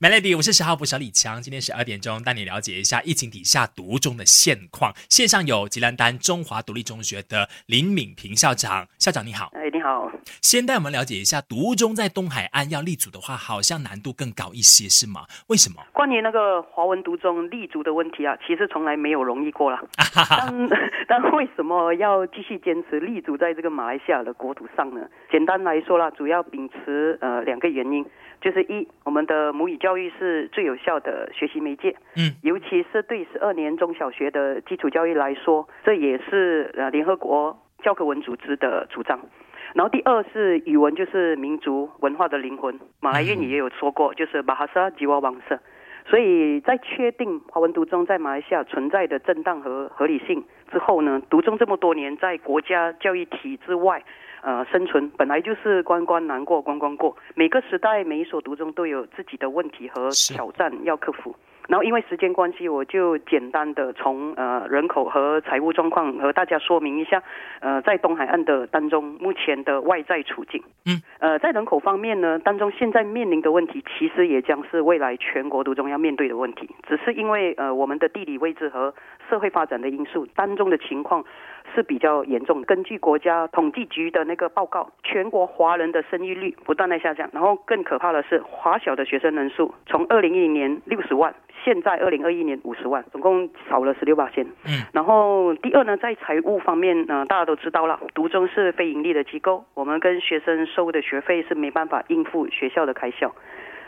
Melody，我是十号部小李强，今天十二点钟带你了解一下疫情底下独中的现况。线上有吉兰丹中华独立中学的林敏平校长，校长你好。哎，你好。先带我们了解一下，独中在东海岸要立足的话，好像难度更高一些，是吗？为什么？关于那个华文独中立足的问题啊，其实从来没有容易过了。但 但为什么要继续坚持立足在这个马来西亚的国土上呢？简单来说啦，主要秉持呃两个原因。就是一，我们的母语教育是最有效的学习媒介，嗯，尤其是对十二年中小学的基础教育来说，这也是呃联合国教科文组织的主张。然后第二是语文就是民族文化的灵魂，马来谚语也有说过，就是巴哈萨吉瓦王色。所以在确定华文读中在马来西亚存在的正当和合理性之后呢，读中这么多年在国家教育体制外。呃，生存本来就是关关难过关关过，每个时代每一所读中都有自己的问题和挑战要克服。然后因为时间关系，我就简单的从呃人口和财务状况和大家说明一下，呃，在东海岸的当中目前的外在处境。嗯，呃，在人口方面呢，当中现在面临的问题，其实也将是未来全国读中要面对的问题。只是因为呃我们的地理位置和社会发展的因素，当中的情况。是比较严重的。根据国家统计局的那个报告，全国华人的生育率不断在下降。然后更可怕的是，华小的学生人数从二零一零年六十万，现在二零二一年五十万，总共少了十六八千。嗯。然后第二呢，在财务方面呢，大家都知道了，读中是非盈利的机构，我们跟学生收的学费是没办法应付学校的开销。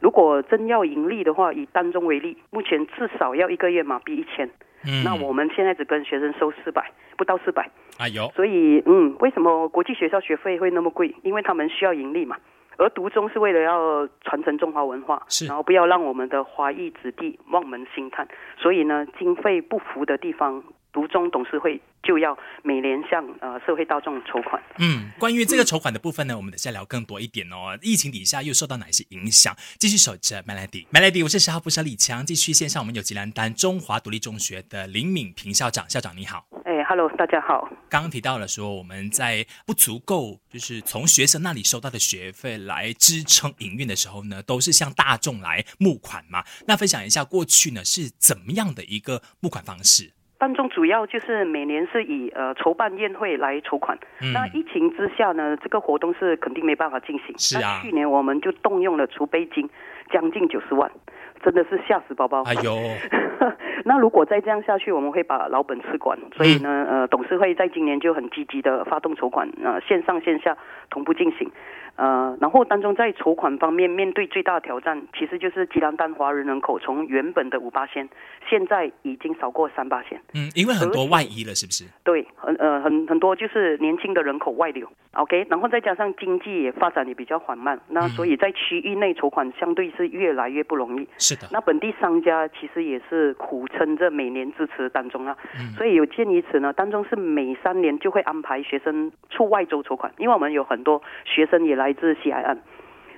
如果真要盈利的话，以单中为例，目前至少要一个月马币一千。嗯。那我们现在只跟学生收四百。不到四百，啊有，所以嗯，为什么国际学校学费会那么贵？因为他们需要盈利嘛。而读中是为了要传承中华文化，是，然后不要让我们的华裔子弟望门兴叹。所以呢，经费不符的地方。读中董事会就要每年向呃社会大众筹款。嗯，关于这个筹款的部分呢，我们等下聊更多一点哦。疫情底下又受到哪些影响？继续守着 Melody，Melody，我是十号部小李强。继续线上，我们有吉兰丹中华独立中学的林敏平校长，校长你好。哎，Hello，大家好。刚刚提到了说，我们在不足够，就是从学生那里收到的学费来支撑营运的时候呢，都是向大众来募款嘛。那分享一下过去呢是怎么样的一个募款方式？当中主要就是每年是以呃筹办宴会来筹款。那疫情之下呢，这个活动是肯定没办法进行。是啊。去年我们就动用了储备金，将近九十万，真的是吓死宝宝。哎呦。那如果再这样下去，我们会把老本吃光。所以呢，呃，董事会在今年就很积极的发动筹款，呃，线上线下同步进行。呃，然后当中在筹款方面，面对最大的挑战，其实就是吉兰丹华人人口从原本的五八千，现在已经少过三八千。嗯，因为很多外移了，是不是？对，很呃很很多就是年轻的人口外流。OK，然后再加上经济也发展也比较缓慢，那所以在区域内筹款相对是越来越不容易。是的。那本地商家其实也是苦撑着每年支持当中啊。嗯。所以有鉴于此呢，当中是每三年就会安排学生出外州筹款，因为我们有很多学生也来。自西海岸，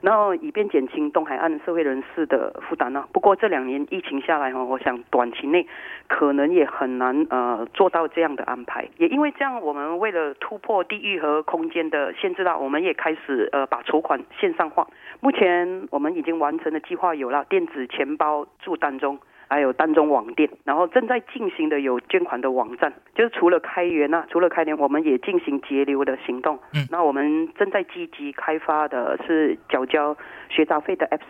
然后以便减轻东海岸社会人士的负担呢。不过这两年疫情下来哈，我想短期内可能也很难呃做到这样的安排。也因为这样，我们为了突破地域和空间的限制啦，我们也开始呃把筹款线上化。目前我们已经完成的计划有了电子钱包助单中。还有单中网店，然后正在进行的有捐款的网站，就是除了开源啊，除了开源，我们也进行节流的行动。嗯，那我们正在积极开发的是缴交学杂费的 apps。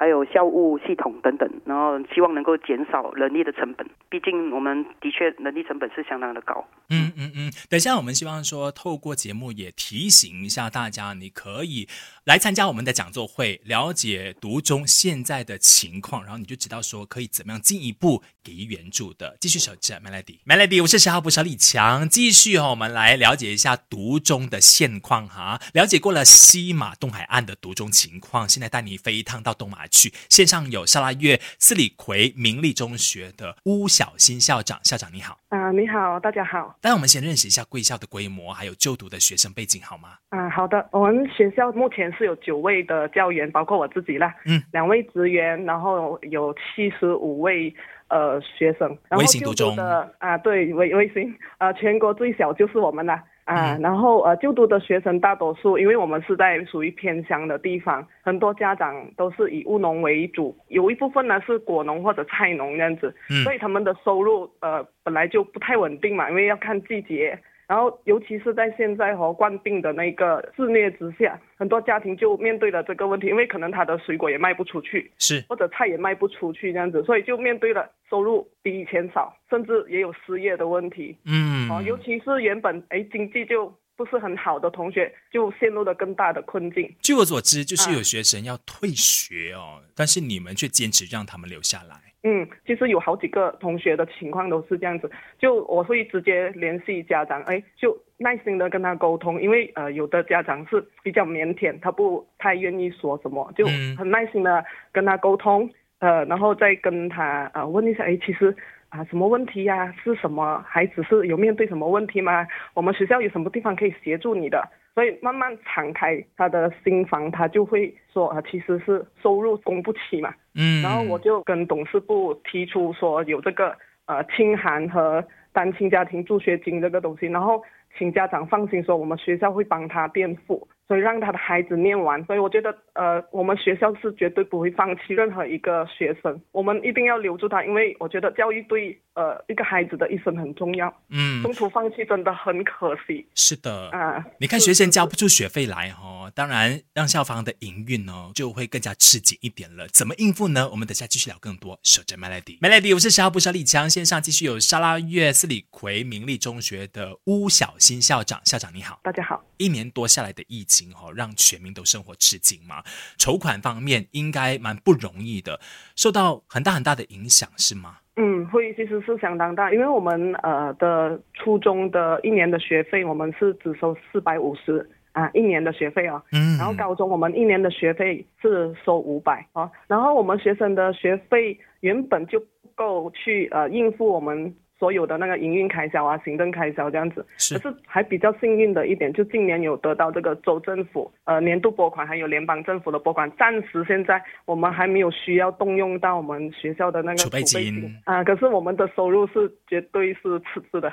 还有校务系统等等，然后希望能够减少人力的成本。毕竟我们的确人力成本是相当的高。嗯嗯嗯。等一下，我们希望说透过节目也提醒一下大家，你可以来参加我们的讲座会，了解读中现在的情况，然后你就知道说可以怎么样进一步给予援助的。继续守着 Melody，Melody，我是十号部小李强，继续哈，我们来了解一下读中的现况哈。了解过了西马东海岸的读中情况，现在带你飞一趟到东马。去线上有沙拉月斯里奎明利中学的巫小新校长，校长你好啊，你好，大家好。那我们先认识一下贵校的规模，还有就读的学生背景，好吗？啊，好的。我们学校目前是有九位的教员，包括我自己啦，嗯，两位职员，然后有七十五位呃学生。微型读中的啊，对，微微信，呃，全国最小就是我们了。啊，嗯然后呃，就读的学生大多数，因为我们是在属于偏乡的地方，很多家长都是以务农为主，有一部分呢是果农或者菜农这样子，嗯所以他们的收入呃本来就不太稳定嘛，因为要看季节。然后，尤其是在现在和、冠病的那个肆虐之下，很多家庭就面对了这个问题，因为可能他的水果也卖不出去，是或者菜也卖不出去这样子，所以就面对了收入比以前少，甚至也有失业的问题。嗯哦，尤其是原本哎经济就不是很好的同学，就陷入了更大的困境。据我所知，就是啊有学生要退学哦，但是你们却坚持让他们留下来。嗯，其实有好几个同学的情况都是这样子，就我会直接联系家长，哎，就耐心的跟他沟通，因为呃有的家长是比较腼腆，他不太愿意说什么，就嗯很耐心的跟他沟通，呃，然后再跟他呃问一下，哎，其实啊什么问题呀、是什么？孩子是有面对什么问题吗？我们学校有什么地方可以协助你的？所以慢慢敞开他的心房，他就会说啊，其实是收入供不起嘛。嗯，然后我就跟董事部提出说有这个呃清寒和单亲家庭助学金这个东西，然后请家长放心说我们学校会帮他垫付，所以让他的孩子念完。所以我觉得呃我们学校是绝对不会放弃任何一个学生，我们一定要留住他，因为我觉得教育对呃一个孩子的一生很重要，嗯中途放弃真的很可惜是的。啊。你看学生交不出学费来哦、当然让校方的营运呢就会更加吃紧一点了。怎么应付呢？我们等下继续聊更多。守着 Melody，Melody，我是十号部小李强，线上继续有沙拉月斯里奎明利中学的巫小新校长，校长你好。大家好。一年多下来的疫情哈、让全民都生活吃紧嘛，筹款方面应该蛮不容易的，受到很大很大的影响是吗？嗯，会其实是相当大，因为我们呃的初中的一年的学费，我们是只收四百五十啊，一年的学费哦。嗯，然后高中我们一年的学费是收五百哦，然后我们学生的学费原本就不够去呃应付我们所有的那个营运开销啊、行政开销这样子。是可是还比较幸运的一点，就今年有得到这个州政府呃年度拨款，还有联邦政府的拨款，暂时现在我们还没有需要动用到我们学校的那个储备金啊、可是我们的收入是绝对是赤字的。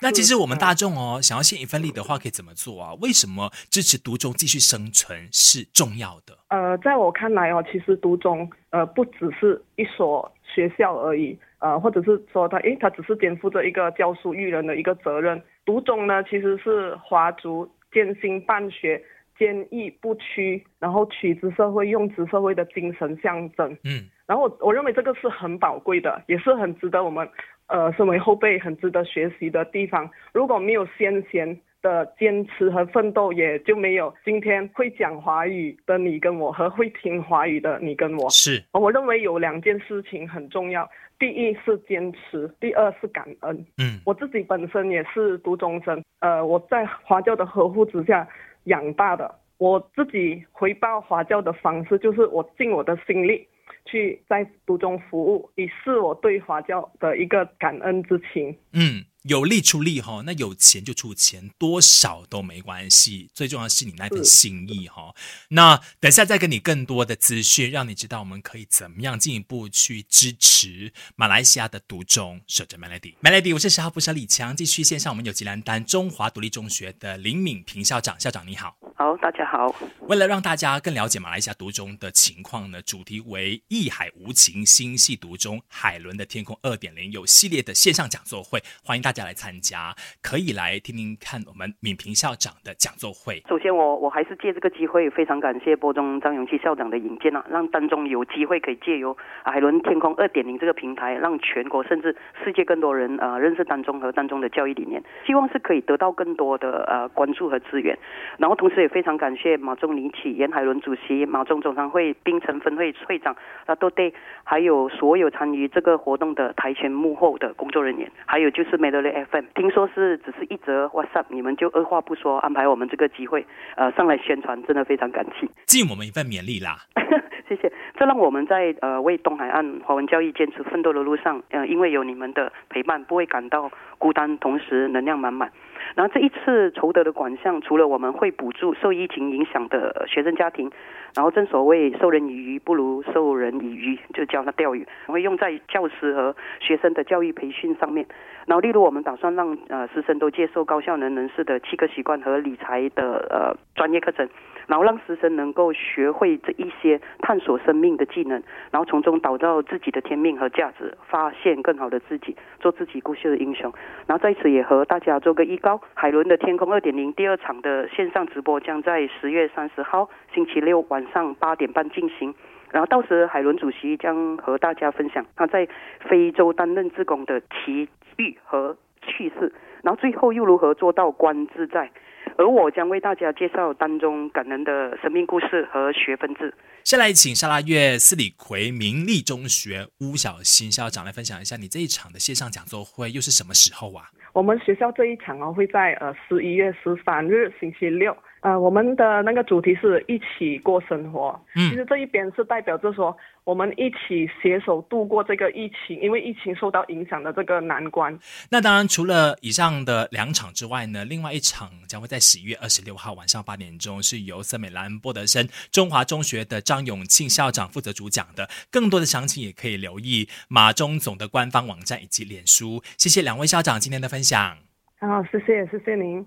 那 其实我们大众哦，想要献一份力的话，可以怎么做啊？为什么支持独中继续生存是重要的？呃，在我看来哦，其实独中呃不只是一所学校而已，呃，或者是说他诶，他只是肩负着一个教书育人的一个责任。独中呢，其实是华族艰辛办学、坚毅不屈，然后取之社会、用之社会的精神象征。嗯，然后我我认为这个是很宝贵的，也是很值得我们呃身为后辈很值得学习的地方。如果没有先贤的坚持和奋斗，也就没有今天会讲华语的你跟我和会听华语的你跟我。是，我认为有两件事情很重要，第一是坚持，第二是感恩。嗯我自己本身也是读中生，呃，我在华教的呵护之下养大的。我自己回报华教的方式，就是我尽我的心力去在读中服务，以示我对华教的一个感恩之情。嗯，有力出力哈、那有钱就出钱，多少都没关系，最重要是你那份心意哈、那等下再跟你更多的资讯，让你知道我们可以怎么样进一步去支持马来西亚的独中。守着 Melody，Melody，我是十号部小李强，继续线上我们有吉兰丹中华独立中学的林敏平校长，校长你好。好，大家好。为了让大家更了解马来西亚独中的情况呢，主题为“艺海无情，心系独中，海伦的天空二点零”有系列的线上讲座会，欢迎大大家来参加，可以来听听看我们敏平校长的讲座会。首先我，我还是借这个机会，非常感谢波中张永琪校长的引荐啊，让丹中有机会可以借由海伦天空二点零这个平台，让全国甚至世界更多人呃认识丹中和丹中的教育理念，希望是可以得到更多的呃关注和资源。然后同时也非常感谢马中李启、严海伦主席、马中总商会、槟城分会会长啊都对，还有所有参与这个活动的台前幕后的工作人员，还有就是 FM，听说是只是一则 WhatsApp，你们就二话不说安排我们这个机会，呃上来宣传，真的非常感激。尽我们一份勉力啦。谢谢，这让我们在呃为东海岸华文教育坚持奋斗的路上，呃，因为有你们的陪伴，不会感到孤单，同时能量满满。然后这一次筹得的款项，除了我们会补助受疫情影响的学生家庭，然后正所谓授人以鱼不如授人以渔，就教他钓鱼，会用在教师和学生的教育培训上面。然后，例如我们打算让呃师生都接受高效能人士的七个习惯和理财的呃专业课程，然后让师生能够学会这一些探索生命的技能，然后从中找到自己的天命和价值，发现更好的自己，做自己故事的英雄。然后在此也和大家做个预告，海伦的天空二点零第二场的线上直播将在十月三十号星期六晚上八点半进行。然后到时海伦主席将和大家分享他在非洲担任志工的奇遇和趣事，然后最后又如何做到观自在。而我将为大家介绍当中感人的生命故事和学分制。先来请沙拉月斯里奎明利中学巫小新校长来分享一下你这一场的线上讲座会又是什么时候啊？我们学校这一场哦会在呃十一月十三日星期六。呃，我们的那个主题是一起过生活。嗯，其实这一边是代表着说，我们一起携手度过这个疫情，因为疫情受到影响的这个难关。那当然，除了以上的两场之外呢，另外一场将会在十一月二十六号晚上八点钟，是由森美兰波德森中华中学的张永庆校长负责主讲的。更多的详情也可以留意马中总的官方网站以及脸书。谢谢两位校长今天的分享。好，谢谢，谢谢您。